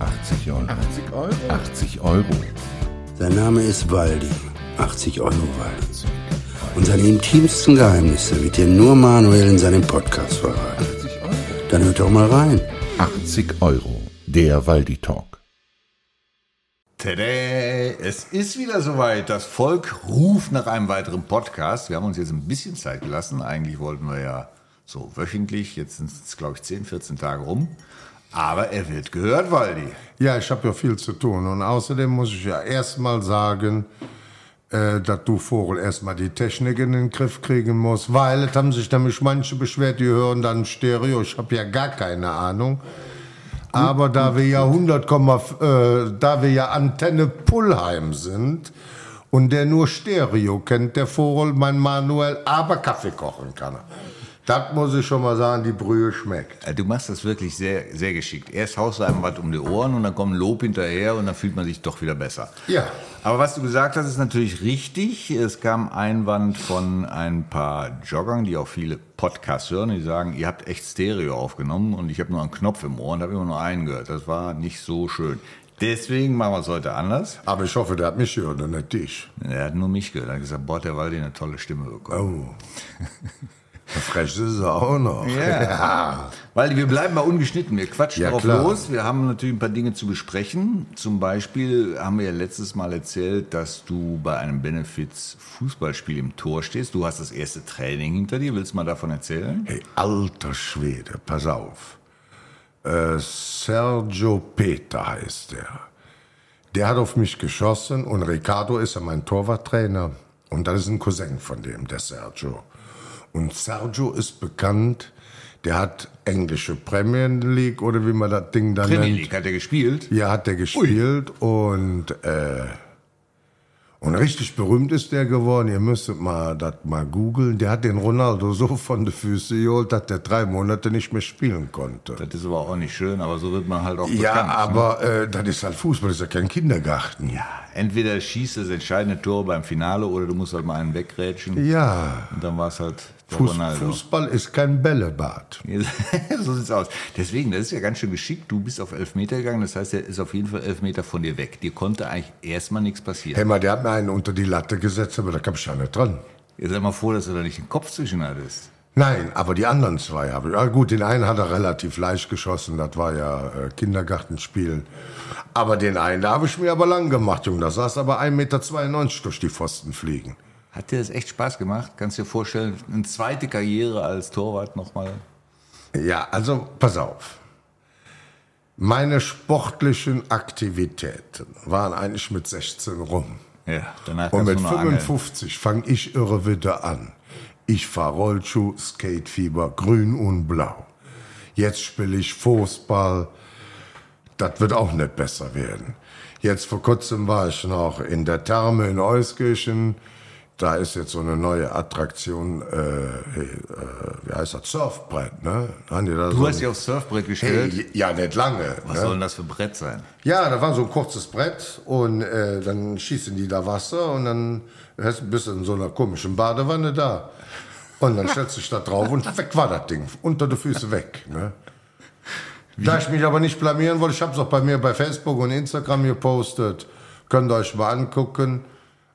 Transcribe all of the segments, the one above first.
80 Euro. 80 Euro? 80 Euro. Sein Name ist Waldi. 80 Euro Waldi. Und seine intimsten Geheimnisse wird dir nur Manuel in seinem Podcast verraten. 80 Euro. Dann hört doch mal rein. 80 Euro. Der Waldi Talk. Tada! Es ist wieder soweit. Das Volk ruft nach einem weiteren Podcast. Wir haben uns jetzt ein bisschen Zeit gelassen. Eigentlich wollten wir ja so wöchentlich. Jetzt sind es, glaube ich, 10, 14 Tage rum. Aber er wird gehört, Waldi. Ja, ich habe ja viel zu tun. Und außerdem muss ich ja erstmal sagen, äh, dass du Vogel erstmal die Technik in den Griff kriegen musst. Weil es haben sich nämlich manche beschwert, die hören dann Stereo. Ich habe ja gar keine Ahnung. Aber da wir ja 100, äh, da wir ja Antenne Pullheim sind und der nur Stereo kennt, der Vogel, mein Manuel, aber Kaffee kochen kann er. Das muss ich schon mal sagen, die Brühe schmeckt. Äh, Du machst das wirklich sehr, sehr geschickt. Erst haust du einem was um die Ohren und dann kommt ein Lob hinterher und dann fühlt man sich doch wieder besser. Ja. Aber was du gesagt hast, ist natürlich richtig. Es kam Einwand von ein paar Joggern, die auch viele Podcasts hören. Die sagen, ihr habt echt Stereo aufgenommen und ich habe nur einen Knopf im Ohr und habe immer nur einen gehört. Das war nicht so schön. Deswegen machen wir es heute anders. Aber ich hoffe, der hat mich gehört und nicht dich. Er hat nur mich gehört. Er hat gesagt, boah, der Waldi eine tolle Stimme bekommen. Oh. Frech ist er auch noch. Ja. Weil wir bleiben mal ungeschnitten. Wir quatschen Ja, drauf klar. los. Wir haben natürlich ein paar Dinge zu besprechen. Zum Beispiel haben wir ja letztes Mal erzählt, dass du bei einem Benefits Fußballspiel im Tor stehst. Du hast das erste Training hinter dir. Willst du mal davon erzählen? Hey, alter Schwede, pass auf. Äh, Sergio Peter heißt der. Der hat auf mich geschossen und Ricardo ist ja mein Torwarttrainer. Und das ist ein Cousin von dem, der Sergio. Und Sergio ist bekannt, der hat englische Premier League oder wie man das Ding da Premier nennt. League hat er gespielt. Ja, hat der gespielt und äh, und richtig berühmt ist der geworden. Ihr müsstet mal das mal googeln. Der hat den Ronaldo so von den Füßen geholt, dass der drei Monate nicht mehr spielen konnte. Das ist aber auch nicht schön, aber so wird man halt auch Ja, bekannt. ne? aber äh, das ist halt Fußball, das ist ja kein Kindergarten. Ja, entweder schießt das entscheidende Tor beim Finale oder du musst halt mal einen wegrätschen. Ja, Und dann war es halt Fuß. Fußball ist kein Bällebad. so sieht's aus. Deswegen, das ist ja ganz schön geschickt. Du bist auf elf Meter gegangen, das heißt, er ist auf jeden Fall elf Meter von dir weg. Dir konnte eigentlich erstmal nichts passieren. Hey, mal, der hat mir einen unter die Latte gesetzt, aber da kam ich ja nicht dran. Jetzt sei mal froh, dass du da nicht den Kopf zwischen hattest. Nein, aber die anderen zwei habe ich. Ja, gut, den einen hat er relativ leicht geschossen, das war ja äh, Kindergartenspiel. Aber den einen, da habe ich mir aber lang gemacht, Junge. Da saß aber 1,92 Meter durch die Pfosten fliegen. Hat dir das echt Spaß gemacht? Kannst du dir vorstellen, eine zweite Karriere als Torwart nochmal? Ja, also pass auf. Meine sportlichen Aktivitäten waren eigentlich mit 16 rum. Ja, danach Und mit du noch angeln. 55 fange ich irre wieder an. Ich fahr Rollschuh, Skatefieber, grün und blau. Jetzt spiele ich Fußball. Das wird auch nicht besser werden. Jetzt vor kurzem war ich noch in der Therme in Euskirchen. Da ist jetzt so eine neue Attraktion, äh, äh, wie heißt das, Surfbrett, ne? Haben die da Du so hast dich aufs Surfbrett gestellt. hey, ja, nicht lange. Was ne? soll denn das für Brett sein? Ja, da war so ein kurzes Brett und äh, dann schießen die da Wasser und dann hast- bist du in so einer komischen Badewanne da. Und dann stellst du dich da drauf und weg war das Ding. Unter die Füße weg. Ne? Da ich mich aber nicht blamieren wollte, ich habe es auch bei mir bei Facebook und Instagram gepostet. Könnt ihr euch mal angucken.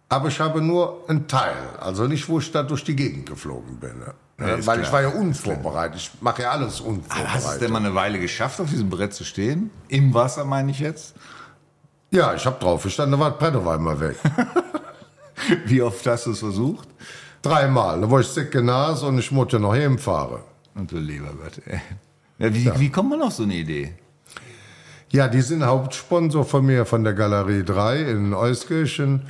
Aber ich habe nur einen Teil. Also nicht, wo ich da durch die Gegend geflogen bin. Ne? Ja, Weil klar. ich war ja unvorbereitet. Ich mache ja alles Aber hast du es unvorbereitet. denn mal eine Weile geschafft, auf diesem Brett zu stehen? Im Wasser meine ich jetzt? ja, ich habe drauf gestanden, da war das Brett auf einmal weg. Wie oft hast du es versucht? Dreimal. Da war ich dicke Nase und ich musste noch hinfahren. Und du lieber Gott, ey. Ja, wie, wie kommt man auf so eine Idee? Ja, die sind Hauptsponsor von mir von der Galerie 3 in Euskirchen.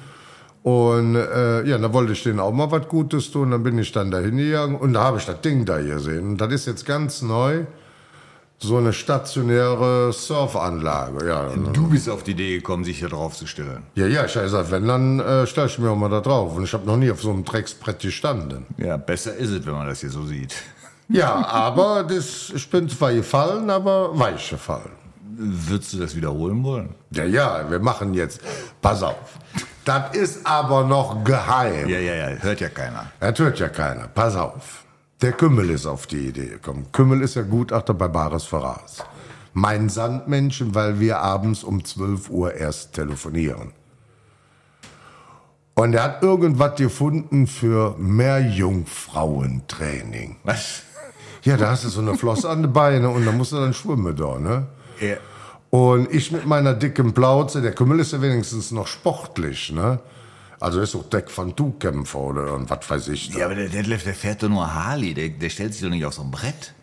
Und äh, ja, da wollte ich denen auch mal was Gutes tun. Dann bin ich dann dahin gegangen und da habe ich das Ding da gesehen. Und das ist jetzt ganz neu. So eine stationäre Surfanlage. Ja, Du bist auf die Idee gekommen, sich da drauf zu stellen. ja, ja ich habe gesagt, wenn, dann äh, stelle ich mir auch mal da drauf. Und ich habe noch nie auf so einem Drecksbrett gestanden. Ja, besser ist es, wenn man das hier so sieht. Ja, aber das, ich bin zwar gefallen, aber weich gefallen. Würdest du das wiederholen wollen? Ja, ja, wir machen jetzt. Pass auf. Das ist aber noch geheim. Ja, ja, ja, hört ja keiner. Das hört ja keiner. Pass auf. Der Kümmel ist auf die Idee gekommen. Kümmel ist ja Gutachter bei Bares Verras. mein Sandmännchen, weil wir abends um 12 Uhr erst telefonieren. Und er hat irgendwas gefunden für Meerjungfrauentraining. Was? Ja, da hast du so eine Flosse an den Beinen und dann musst du dann schwimmen da, ne? Ja. Und ich mit meiner dicken Plauze, der Kümmel ist ja wenigstens noch sportlich, ne? Also ist auch Deck von Du-Kämpfer oder und was weiß ich. Da. Ja, aber der Detlef, der fährt doch nur Harley. Der, der stellt sich doch nicht auf so ein Brett.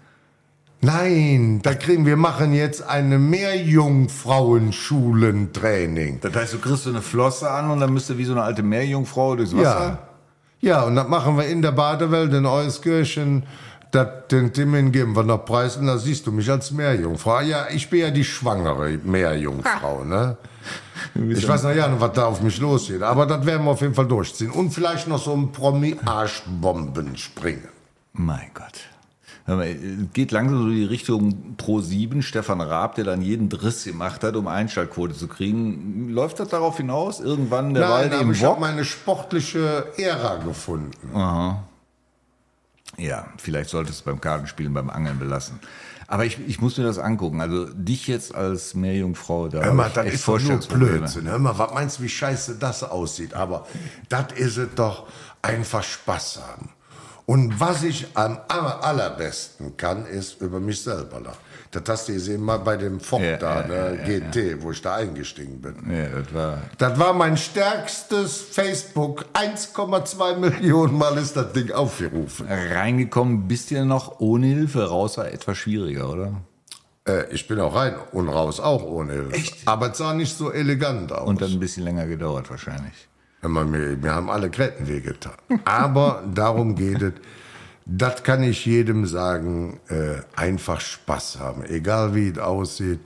Nein, da kriegen wir machen jetzt eine Meerjungfrauenschulentraining. Das heißt, du kriegst so eine Flosse an und dann müsst du wie so eine alte Meerjungfrau durchs Ja. Wasser. Ja, und das machen wir in der Badewelt in Euskirchen. Das, den Timmen geben wir noch Preis und da siehst du mich als Meerjungfrau. Ja, ich bin ja die schwangere Meerjungfrau, ne? Ich weiß noch ja nicht, was da auf mich losgeht, aber das werden wir auf jeden Fall durchziehen. Und vielleicht noch so ein Promi-Arschbomben springen. Mein Gott. Es Geht langsam so die Richtung Pro 7, Stefan Raab, der dann jeden Driss gemacht hat, um Einschaltquote zu kriegen. Läuft das darauf hinaus? Irgendwann der Nein, Wald im ich habe meine sportliche Ära gefunden. Ja, vielleicht solltest du es beim Kartenspielen, beim Angeln belassen. Aber ich, ich muss mir das angucken. Also dich jetzt als Meerjungfrau, da Hör mal, ich das ist doch nur. Blödsinn. Hör mal, was meinst du, wie scheiße das aussieht? Aber das ist es doch einfach Spaß haben. Und was ich am aller, allerbesten kann, ist über mich selber lachen. Das hast du gesehen mal bei dem Ford Ja, da, ja, der ja, GT, wo ich da eingestiegen bin. Das war. Das war mein stärkstes Facebook. 1,2 Millionen Mal ist das Ding aufgerufen. Reingekommen bist du ja noch ohne Hilfe, raus war etwas schwieriger, oder? Äh, ich bin auch rein und raus auch ohne Hilfe. Echt? Aber es sah nicht so elegant aus. Und dann ein bisschen länger gedauert wahrscheinlich. Mal, mir, haben alle Gräten wehgetan. Aber darum geht es. Das kann ich jedem sagen, äh, einfach Spaß haben, egal wie es aussieht.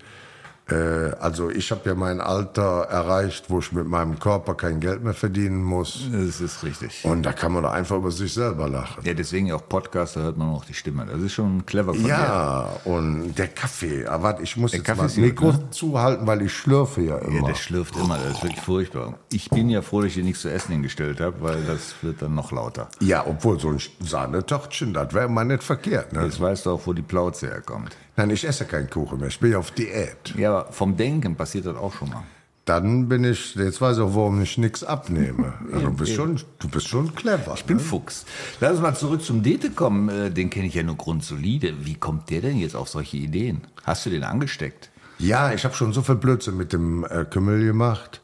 Äh, also ich habe ja mein Alter erreicht, wo ich mit meinem Körper kein Geld mehr verdienen muss. Das ist richtig. Und da kann man doch einfach über sich selber lachen. Ja, deswegen ja auch Podcast, da hört man auch die Stimme. Das ist schon clever von dir. Ja, und der Kaffee. Aber warte, ich muss Der jetzt Kaffee mal das Mikro gut, zuhalten, weil ich schlürfe ja Ja, immer. der schlürft immer, das ist wirklich furchtbar. Ich bin ja froh, dass ich dir nichts zu essen hingestellt habe, weil das wird dann noch lauter. Ja, obwohl so ein Sahnetörtchen, das wäre mal nicht verkehrt. Ne? Jetzt weißt du auch, wo die Plauze herkommt. Nein, ich esse keinen Kuchen mehr. Ich bin auf Diät. Ja, aber vom Denken passiert das auch schon mal. Dann bin ich, jetzt weiß ich auch, warum ich nichts abnehme. Also du, bist schon, du bist schon clever. Ich bin Fuchs. Lass uns mal zurück zum Dete kommen. Äh, Den kenne ich ja nur grundsolide. Wie kommt der denn jetzt auf solche Ideen? Hast du den angesteckt? Ja, ich habe schon so viel Blödsinn mit dem äh, Kümmel gemacht.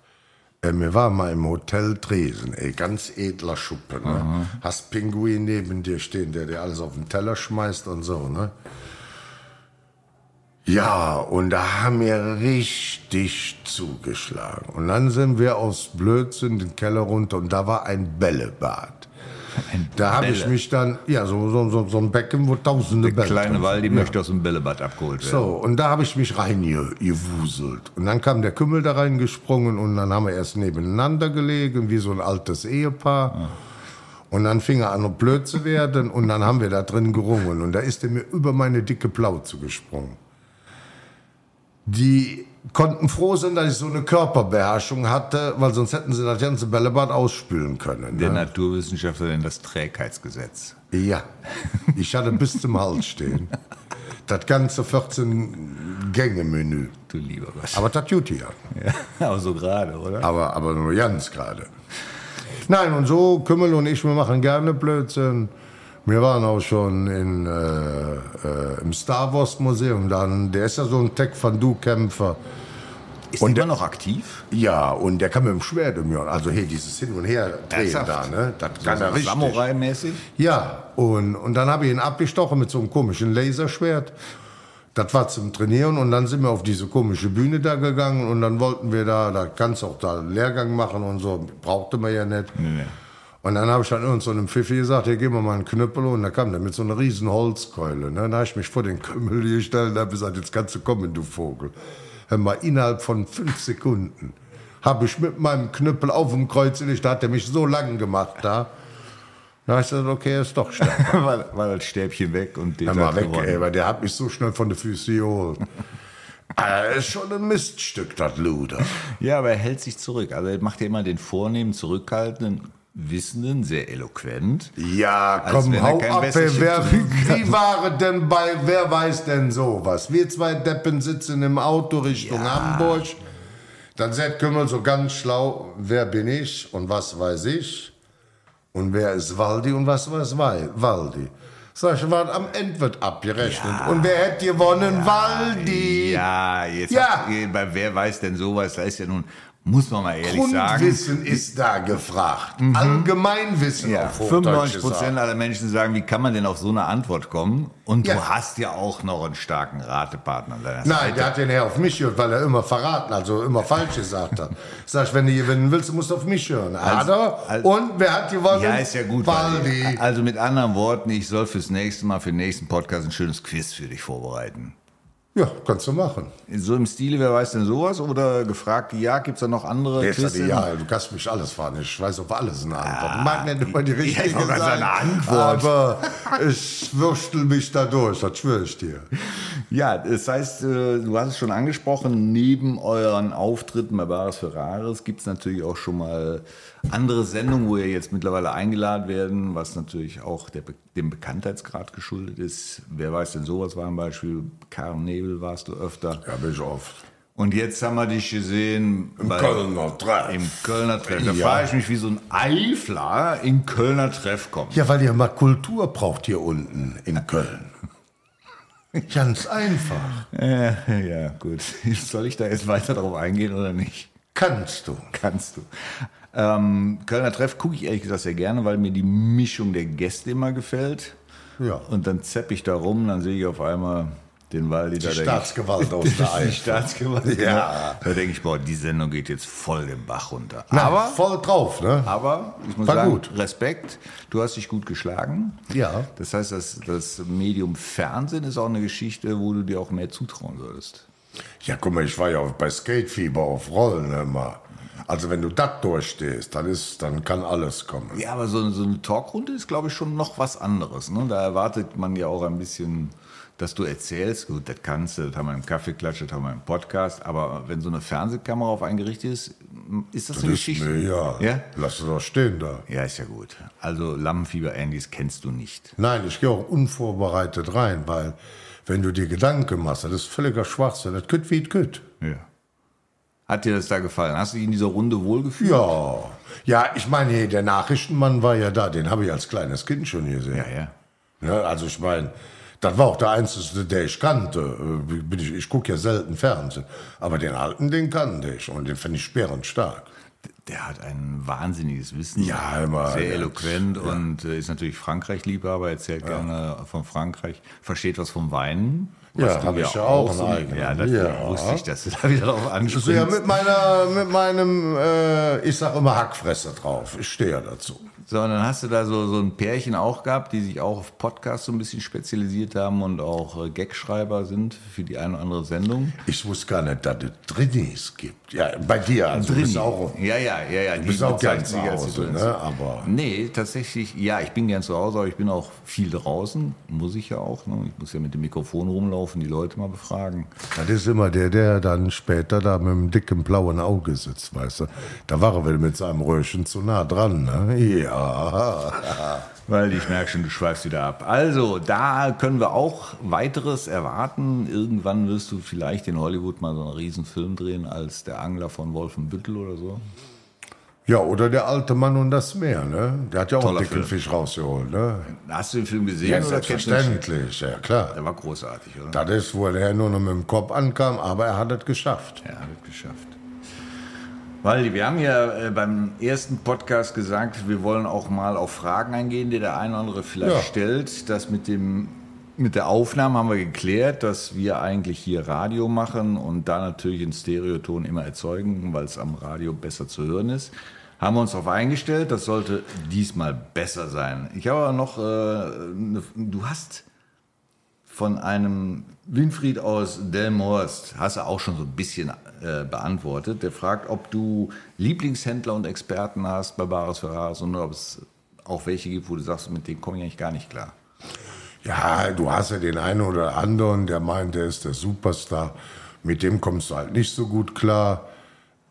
Äh, wir waren mal im Hotel Dresden, ey, ganz edler Schuppe. Ne? Hast Pinguin neben dir stehen, der dir alles auf den Teller schmeißt und so. Ne? Ja, und da haben wir richtig zugeschlagen. Und dann sind wir aus Blödsinn den Keller runter und da war ein Bällebad. Da habe ich mich dann, ja, so, so, so, so ein Becken, wo tausende Der Bälle kleine Waldi. Ja. möchte aus dem Bällebad abgeholt werden. So, und da habe ich mich reingewuselt. Und dann kam der Kümmel da reingesprungen und dann haben wir erst nebeneinander gelegen, wie so ein altes Ehepaar. Und dann fing er an, blöd zu werden und dann haben wir da drin gerungen. Und da ist er mir über meine dicke Plauze gesprungen. Die konnten froh sein, dass ich so eine Körperbeherrschung hatte, weil sonst hätten sie das ganze Bällebad ausspülen können. Der Ne? Naturwissenschaftler nennt das Trägheitsgesetz. Ja, ich hatte bis zum Hals stehen. Das ganze 14-Gänge-Menü. Du lieber Gott. Aber das tut ja. Ja, aber so gerade, oder? Aber, aber nur ganz gerade. Nein, und so, Kümmel und ich, wir machen gerne Blödsinn. Wir waren auch schon in, äh, äh, im Star Wars Museum. Dann, der ist ja so ein Taekwondo-Kämpfer. Ist Und der noch aktiv? Ja, und der kann mit dem Schwert um Jahr. Also hey, dieses Hin und Her drehen da, ne? Das kann er richtig. Samurai-mäßig? Ja, und, und dann habe ich ihn abgestochen mit so einem komischen Laserschwert. Das war zum Trainieren und dann sind wir auf diese komische Bühne da gegangen und dann wollten wir da, da kannst du auch da einen Lehrgang machen und so, brauchte man ja nicht. nee. Und dann habe ich dann irgend so einem Pfiffi gesagt, hier geben wir mal einen Knüppel und da kam der mit so einer riesen Holzkeule. Ne? Dann habe ich mich vor den Kümmel gestellt und habe gesagt, jetzt kannst du kommen, du Vogel. Hör mal, innerhalb von fünf Sekunden habe ich mit meinem Knüppel auf dem Kreuz gelegt, da hat er mich so lang gemacht da. Da habe ich gesagt, okay, er ist doch stark. war, war das Stäbchen weg und den hat weg, gewonnen. ey, weil der hat mich so schnell von der Füße geholt. Ah, ist schon ein Miststück, das Luder. Ja, aber er hält sich zurück. Also er macht ja immer den vornehmen, zurückhaltenden, Wissenden, sehr eloquent. Ja, komm, hau ab, ey, wer, wie war denn bei, wer weiß denn sowas? Wir zwei Deppen sitzen im Auto Richtung Hamburg. Dann sagt Kümmel so ganz schlau, wer bin ich und was weiß ich? Und wer ist Waldi und was weiß Wal- Waldi? Sag ich, was am Ende wird abgerechnet. Und wer hätte gewonnen? Waldi. Ja, jetzt Ja. habt bei wer weiß denn sowas? Da ist ja nun, muss man mal ehrlich sagen. Grundwissen ist da gefragt. Allgemeinwissen Ja, auf Hochdeutsch 95 gesagt. Prozent aller Menschen sagen, wie kann man denn auf so eine Antwort kommen? Und Ja. du hast ja auch noch einen starken Ratepartner Nein, Seite. der hat den eher auf mich gehört, weil er immer verraten, also immer falsch gesagt hat. Sag ich, wenn du gewinnen willst, musst du auf mich hören. Er? also- Und wer hat gewonnen? Ja, ist ja gut. Waldi. Also mit anderen Worten, ich soll fürs nächste Mal, für den nächsten Podcast ein schönes Quiz für dich vorbereiten. Ja, kannst du machen. So im Stile, wer weiß denn sowas? Oder gefragt, ja, gibt es da noch andere Jetzt Quiz? ja, du kannst mich alles fragen. Ich weiß auf alles eine Antwort. Ich mag nicht immer die Ja, richtige gerade sein, eine Antwort. aber ich würstel mich da durch, das schwöre ich dir. Ja, das heißt, äh, du hast es schon angesprochen, neben euren Auftritten bei Bares für Rares gibt es natürlich auch schon mal andere Sendungen, wo ihr jetzt mittlerweile eingeladen werden, was natürlich auch der, dem Bekanntheitsgrad geschuldet ist. Wer weiß denn sowas war ein Beispiel? Karen Nebel warst du öfter. Ja, bin ich oft. Und jetzt haben wir dich gesehen Im bei- Kölner Treff. Im Kölner Treff. Da Ja. frage ich mich, wie so ein Eifler in Kölner Treff kommt. Ja, weil ihr mal Kultur braucht hier unten in Köln. Ganz einfach. Äh, ja, gut. Soll ich da jetzt weiter drauf eingehen oder nicht? Kannst du. Kannst du. Ähm, Kölner Treff gucke ich ehrlich gesagt sehr gerne, weil mir die Mischung der Gäste immer gefällt. Ja. Und dann zepp ich da rum, dann sehe ich auf einmal den Waldi. Die Staatsgewalt aus ich, der Die Eifel. Staatsgewalt. Ja. Da denke ich, boah, die Sendung geht jetzt voll den Bach runter. Na, aber, voll drauf, ne? aber, ich muss War sagen, gut. Respekt, du hast dich gut geschlagen. Ja. Das heißt, das, das Medium Fernsehen ist auch eine Geschichte, wo du dir auch mehr zutrauen solltest. Ja, guck mal, ich war ja auch bei Skatefieber auf Rollen immer. Also wenn du das durchstehst, dann, ist, dann kann alles kommen. Ja, aber so, so eine Talkrunde ist, glaube ich, schon noch was anderes. Ne? Da erwartet man ja auch ein bisschen, dass du erzählst. Gut, das kannst du, das haben wir im Kaffeeklatsch, das haben wir im Podcast. Aber wenn so eine Fernsehkamera auf einen gerichtet ist, ist das, eine Das ist Geschichte? mir, ja, ja. lass es doch stehen da. Ja, ist ja gut. Also Lampenfieber-Andys kennst du nicht. Nein, ich gehe auch unvorbereitet rein, weil wenn du dir Gedanken machst, das ist völliger Schwachsinn. Das kütt wie es kütt. Ja. Hat dir das da gefallen? Hast du dich in dieser Runde wohlgefühlt? Ja. Ja, ich meine, der Nachrichtenmann war ja da, den habe ich als kleines Kind schon gesehen. Ja, ja. Ne, also ich meine, das war auch der einzige, der ich kannte. Äh, Bin ich ich gucke ja selten Fernsehen. Aber den alten, den kannte ich und den finde ich sperrend stark. Der hat ein wahnsinniges Wissen. Ja, immer, Sehr ja. eloquent und äh, ist natürlich Frankreich-Liebhaber, erzählt gerne von Frankreich, versteht was vom Weinen. Ja, du hab ich ja auch so- einen eigenen. Ja, das Ja. wusste ich, dass du da wieder drauf ansprichst. Ja, mit meiner, mit meinem, äh, ich sag immer Hackfresse drauf. Ich stehe ja dazu. So, und dann hast du da so, so ein Pärchen auch gehabt, die sich auch auf Podcasts so ein bisschen spezialisiert haben und auch äh, Gagschreiber sind für die eine oder andere Sendung. Ich wusste gar nicht, dass es Drinis gibt. Ja, bei dir, also du bist auch. ja, ja, ja, ja. Du bist auch gern zu Hause, ne? Aber Nee, tatsächlich, ja, ich bin gern zu Hause, aber ich bin auch viel draußen. Muss ich ja auch. Ne? Ich muss ja mit dem Mikrofon rumlaufen, die Leute mal befragen. das ist immer der, der dann später da mit dem dicken blauen Auge sitzt, weißt du. Da war er wieder mit seinem Röhrchen zu nah dran, ne? Ja. Weil ich merke schon, du schweifst wieder ab. Also, da können wir auch weiteres erwarten. Irgendwann wirst du vielleicht in Hollywood mal so einen riesen Film drehen als der Angler von Wolfenbüttel oder so. Ja, oder der alte Mann und das Meer, ne? Der hat ja auch Toller einen dicken Film. Fisch rausgeholt, ne? Hast du den Film gesehen? Ja, oder selbstverständlich, ja klar. Der war großartig, oder? Das ist, wo er nur noch mit dem Kopf ankam, aber er hat es geschafft. Ja, wird geschafft. Waldi, wir haben ja äh, beim ersten Podcast gesagt, wir wollen auch mal auf Fragen eingehen, die der eine oder andere vielleicht Ja. stellt. Das mit dem mit der Aufnahme haben wir geklärt, dass wir eigentlich hier Radio machen und da natürlich einen Stereoton immer erzeugen, weil es am Radio besser zu hören ist. Haben wir uns darauf eingestellt, das sollte diesmal besser sein. Ich habe aber noch, äh, ne, du hast von einem Winfried aus Delmhorst, hast du auch schon so ein bisschen äh, beantwortet. Der fragt, ob du Lieblingshändler und Experten hast bei Bares Ferraris und ob es auch welche gibt, wo du sagst, mit denen komme ich eigentlich gar nicht klar. Ja, du hast ja den einen oder anderen, der meint, der ist der Superstar. Mit dem kommst du halt nicht so gut klar.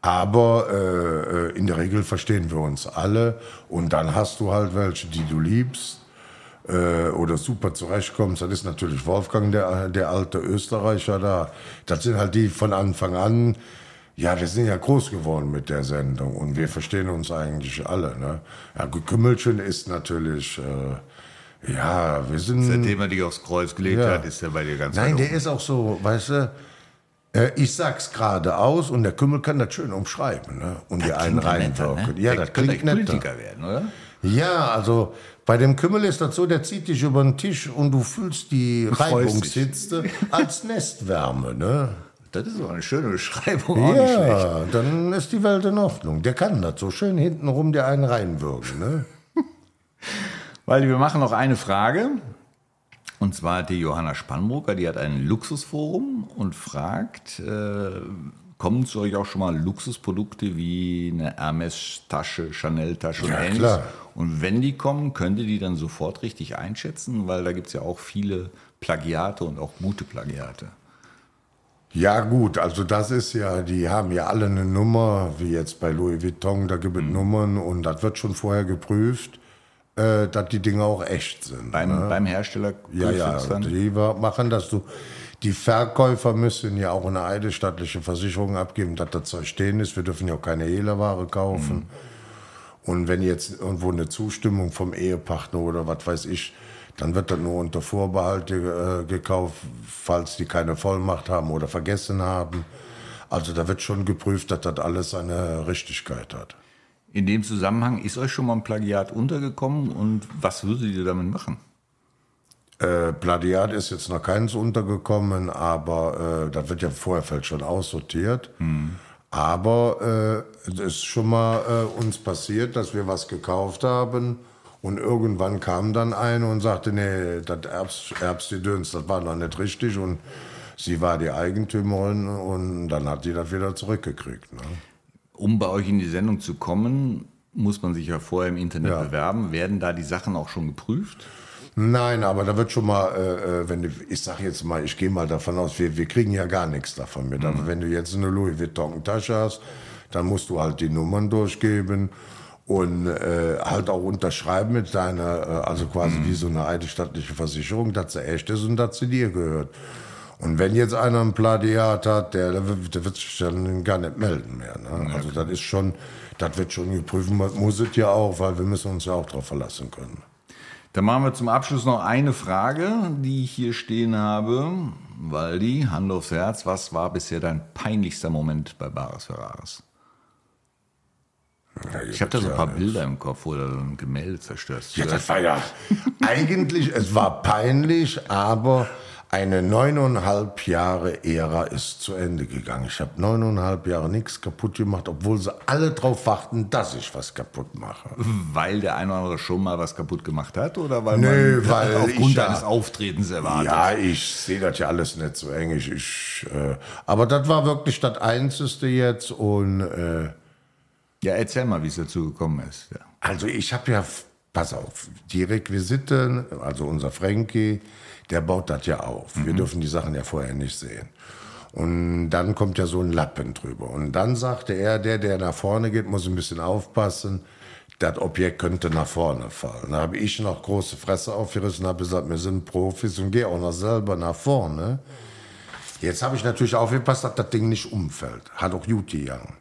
Aber äh, äh, in der Regel verstehen wir uns alle und dann hast du halt welche, die du liebst äh, oder super zurechtkommst. Das ist natürlich Wolfgang, der, der alte Österreicher da. Das sind halt die von Anfang an. Ja, wir sind ja groß geworden mit der Sendung und wir verstehen uns eigentlich alle. Ne? Ja, Kümmelchen ist natürlich, äh, ja, wir sind. Seitdem er dich aufs Kreuz gelegt Ja. hat, ist er bei dir ganz Nein, der oben. ist auch so, weißt du, äh, ich sag's gerade aus und der Kümmel kann das schön umschreiben ne? und die einen reinwirken. Ja, Der das könnte klingt netter. Politiker werden, oder? Ja, also bei dem Kümmel ist das so, der zieht dich über den Tisch und du fühlst die Reibungshitze als Nestwärme. Ne? Das ist doch eine schöne Beschreibung. Ja, dann ist die Welt in Ordnung. Der kann das so schön hintenrum dir einen reinwürgen. Ne? Weil wir machen noch eine Frage. Und zwar hat die Johanna Spannbrucker, die hat ein Luxusforum und fragt, äh, kommen zu euch auch schon mal Luxusprodukte wie eine Hermes-Tasche, Chanel-Tasche und Ja, ähnliches? klar. Und wenn die kommen, könnt ihr die dann sofort richtig einschätzen? Weil da gibt es ja auch viele Plagiate und auch gute Plagiate. Ja gut, also das ist ja, die haben ja alle eine Nummer, wie jetzt bei Louis Vuitton, da gibt es Mhm. Nummern und das wird schon vorher geprüft, äh, dass die Dinge auch echt sind. Beim, beim Hersteller Ja, ja, dann? die machen das so. Die Verkäufer müssen ja auch eine eidesstattliche Versicherung abgeben, dass das Zeug stehen ist. Wir dürfen ja auch keine Hehlerware kaufen. Und wenn jetzt irgendwo eine Zustimmung vom Ehepartner oder was weiß ich, dann wird das nur unter Vorbehalt äh, gekauft, falls die keine Vollmacht haben oder vergessen haben. Also da wird schon geprüft, dass das alles seine Richtigkeit hat. In dem Zusammenhang ist euch schon mal ein Plagiat untergekommen und was würdet ihr damit machen? Äh, Plagiat ist jetzt noch keins untergekommen, aber äh, das wird ja vorher vielleicht schon aussortiert. Aber äh, es ist schon mal äh, uns passiert, dass wir was gekauft haben und irgendwann kam dann eine und sagte, nee, das Erbs, Erbsgedöns, das war noch nicht richtig und sie war die Eigentümerin und dann hat die das wieder zurückgekriegt. Ne? Um bei euch in die Sendung zu kommen, muss man sich ja vorher im Internet Ja. bewerben. Werden da die Sachen auch schon geprüft? Nein, aber da wird schon mal, äh, äh, wenn du, ich sag jetzt mal, ich gehe mal davon aus, wir, wir kriegen ja gar nichts davon mit. Aber wenn du jetzt eine Louis Vuitton Tasche hast, dann musst du halt die Nummern durchgeben und äh, halt auch unterschreiben mit deiner, äh, also quasi wie so eine eidesstattliche Versicherung, dass sie echt ist und dass sie dir gehört. Und wenn jetzt einer ein Plagiat hat, der, der, wird- der wird sich dann gar nicht melden mehr. Ne? Also das ist schon, das wird schon geprüft, muss muss es ja auch, weil wir müssen uns ja auch darauf verlassen können. Dann machen wir zum Abschluss noch eine Frage, die ich hier stehen habe. Waldi, Hand aufs Herz, was war bisher dein peinlichster Moment bei Bares Ferraris? Ich habe da so ein paar Bilder im Kopf, wo du ein Gemälde zerstörst. Ja, das war ja eigentlich, es war peinlich, aber eine neuneinhalb Jahre Ära ist zu Ende gegangen. Ich habe neuneinhalb Jahre nichts kaputt gemacht, obwohl sie alle drauf warten, dass ich was kaputt mache. Weil der eine oder andere schon mal was kaputt gemacht hat oder weil Nö, man weil aufgrund ich ja- deines Auftretens erwartet? Ja, ich sehe das ja alles nicht so eng. Ich, ich, äh, aber das war wirklich das Einzige jetzt und äh, Ja, erzähl mal, wie es dazu gekommen ist. Ja. Also ich habe ja, pass auf, die Requisiten, also unser Frankie, der baut das ja auf. Wir dürfen die Sachen ja vorher nicht sehen. Und dann kommt ja so ein Lappen drüber. Und dann sagte er, der, der nach vorne geht, muss ein bisschen aufpassen. Das Objekt könnte nach vorne fallen. Da habe ich noch große Fresse aufgerissen, habe gesagt, wir sind Profis und gehe auch noch selber nach vorne. Jetzt habe ich natürlich aufgepasst, dass das Ding nicht umfällt. Hat auch gut gegangen.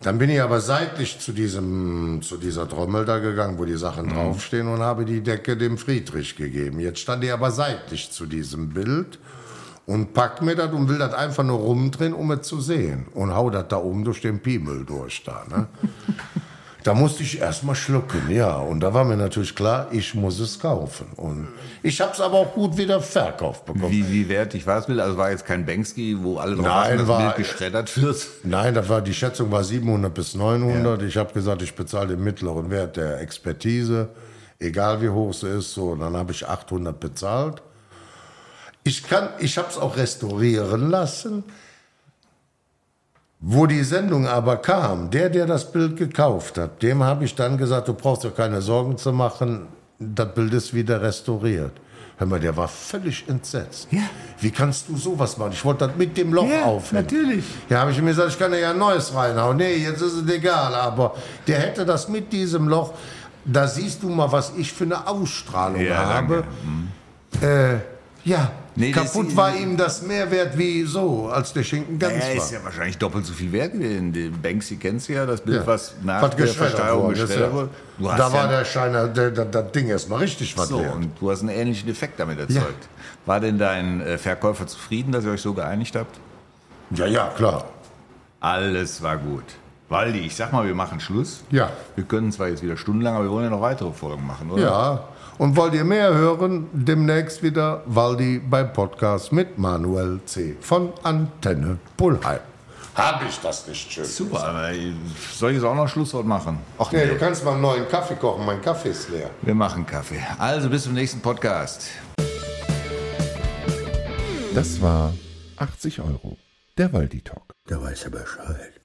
Dann bin ich aber seitlich zu, diesem, zu dieser Trommel da gegangen, wo die Sachen draufstehen und habe die Decke dem Friedrich gegeben. Jetzt stand ich aber seitlich zu diesem Bild und pack mir das und will das einfach nur rumdrehen, um es zu sehen. Und hau das da oben durch den Piemel durch da. Ne? da musste ich erstmal schlucken, ja. Und da war mir natürlich klar, ich muss es kaufen. Und ich habe es aber auch gut wieder verkauft bekommen. Wie, wie wertig war das Bild? Also war jetzt kein Banksy, wo alle drauf Nein, dass war- geschreddert wird? Nein, das war, die Schätzung war 700 bis 900. Ich habe gesagt, ich bezahle den mittleren Wert der Expertise, egal wie hoch sie ist. So, dann habe ich 800 bezahlt. Ich kann, ich habe es auch restaurieren lassen. Wo die Sendung aber kam, der, der das Bild gekauft hat, dem habe ich dann gesagt, du brauchst dir keine Sorgen zu machen, das Bild ist wieder restauriert. Hör mal, der war völlig entsetzt. Ja. Wie kannst du sowas machen? Ich wollte das mit dem Loch Ja, aufhängen. natürlich. Ja, habe ich mir gesagt, ich kann ja ein neues reinhauen. Nee, jetzt ist es egal. Aber der hätte das mit diesem Loch. Da siehst du mal, was ich für eine Ausstrahlung Ja, habe. danke. Äh, ja, Nee, kaputt war ihm das mehr wert wie so, als der Schinken ganz Er war. ist ja wahrscheinlich doppelt so viel wert gewesen. Den Banksy kennst du ja, das Bild, Ja. was nach Was der Versteigerung ja. wurde. Hast Da ja war der Scheiner, der, der, das Ding erstmal richtig was so, wert. und du hast einen ähnlichen Effekt damit erzeugt. War denn dein äh, Verkäufer zufrieden, dass ihr euch so geeinigt habt? Ja, ja, klar. Alles war gut. Waldi, ich sag mal, wir machen Schluss. Ja. Wir können zwar jetzt wieder stundenlang, aber wir wollen ja noch weitere Folgen machen, oder? Ja. Und wollt ihr mehr hören, demnächst wieder Waldi beim Podcast mit Manuel C. von Antenne Pullheim. Hab ich das nicht schön? Super, aber soll ich jetzt auch noch Schlusswort machen? Ach Nee, du kannst mal einen neuen Kaffee kochen, mein Kaffee ist leer. Wir machen Kaffee. Also bis zum nächsten Podcast. Das war 80 Euro. Der Waldi Talk. Da weiß er Bescheid.